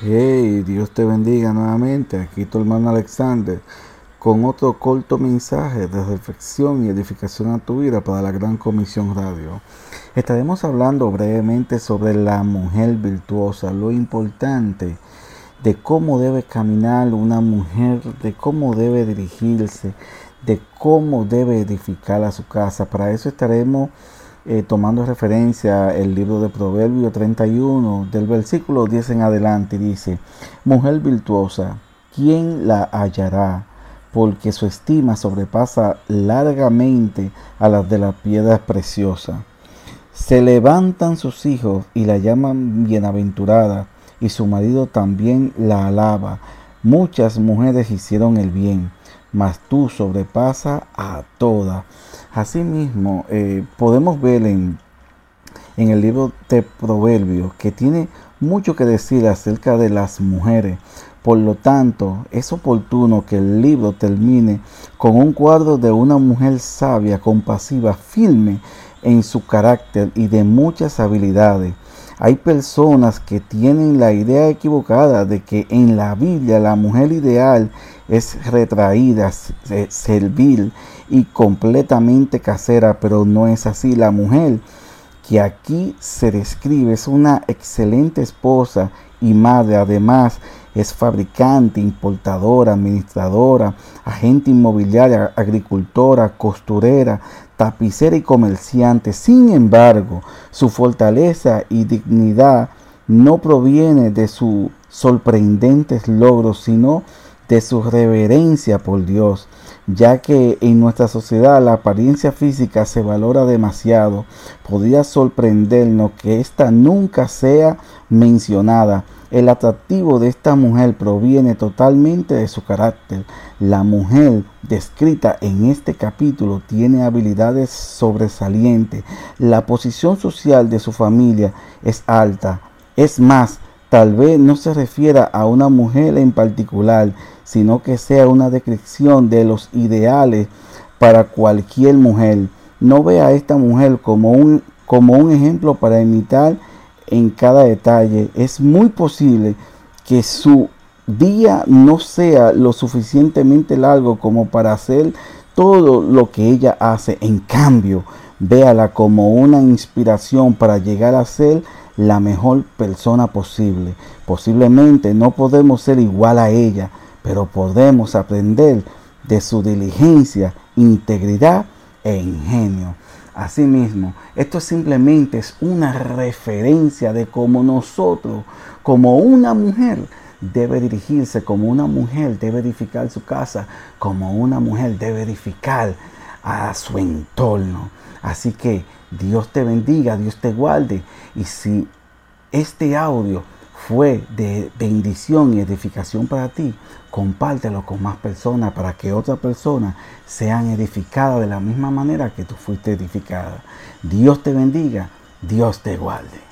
Hey, Dios te bendiga nuevamente. Aquí tu hermano Alexander con otro corto mensaje de reflexión y edificación a tu vida para la Gran Comisión Radio. Estaremos hablando brevemente sobre la mujer virtuosa, lo importante de cómo debe caminar una mujer, de cómo debe dirigirse, de cómo debe edificar a su casa. Para eso estaremos eh, tomando referencia el libro de Proverbio 31, del versículo 10 en adelante, dice, Mujer virtuosa, ¿quién la hallará? Porque su estima sobrepasa largamente a las de la piedra preciosa. Se levantan sus hijos y la llaman bienaventurada, y su marido también la alaba. Muchas mujeres hicieron el bien, mas tú sobrepasa a todas. Asimismo, eh, podemos ver en, en el libro de Proverbios que tiene mucho que decir acerca de las mujeres. Por lo tanto, es oportuno que el libro termine con un cuadro de una mujer sabia, compasiva, firme en su carácter y de muchas habilidades. Hay personas que tienen la idea equivocada de que en la Biblia la mujer ideal es retraída, servil y completamente casera, pero no es así. La mujer que aquí se describe es una excelente esposa y madre. Además, es fabricante, importadora, administradora, agente inmobiliaria, agricultora, costurera, tapicera y comerciante. Sin embargo, su fortaleza y dignidad no proviene de sus sorprendentes logros, sino de su reverencia por Dios, ya que en nuestra sociedad la apariencia física se valora demasiado, podría sorprendernos que ésta nunca sea mencionada. El atractivo de esta mujer proviene totalmente de su carácter. La mujer descrita en este capítulo tiene habilidades sobresalientes. La posición social de su familia es alta. Es más, tal vez no se refiera a una mujer en particular, sino que sea una descripción de los ideales para cualquier mujer. No vea a esta mujer como un, como un ejemplo para imitar en cada detalle. Es muy posible que su día no sea lo suficientemente largo como para hacer todo lo que ella hace. En cambio, véala como una inspiración para llegar a ser la mejor persona posible. Posiblemente no podemos ser igual a ella, pero podemos aprender de su diligencia, integridad e ingenio. Asimismo, esto simplemente es una referencia de cómo nosotros, como una mujer, debe dirigirse, como una mujer debe edificar su casa, como una mujer debe edificar a su entorno. Así que Dios te bendiga, Dios te guarde. Y si este audio fue de bendición y edificación para ti, compártelo con más personas para que otras personas sean edificadas de la misma manera que tú fuiste edificada. Dios te bendiga, Dios te guarde.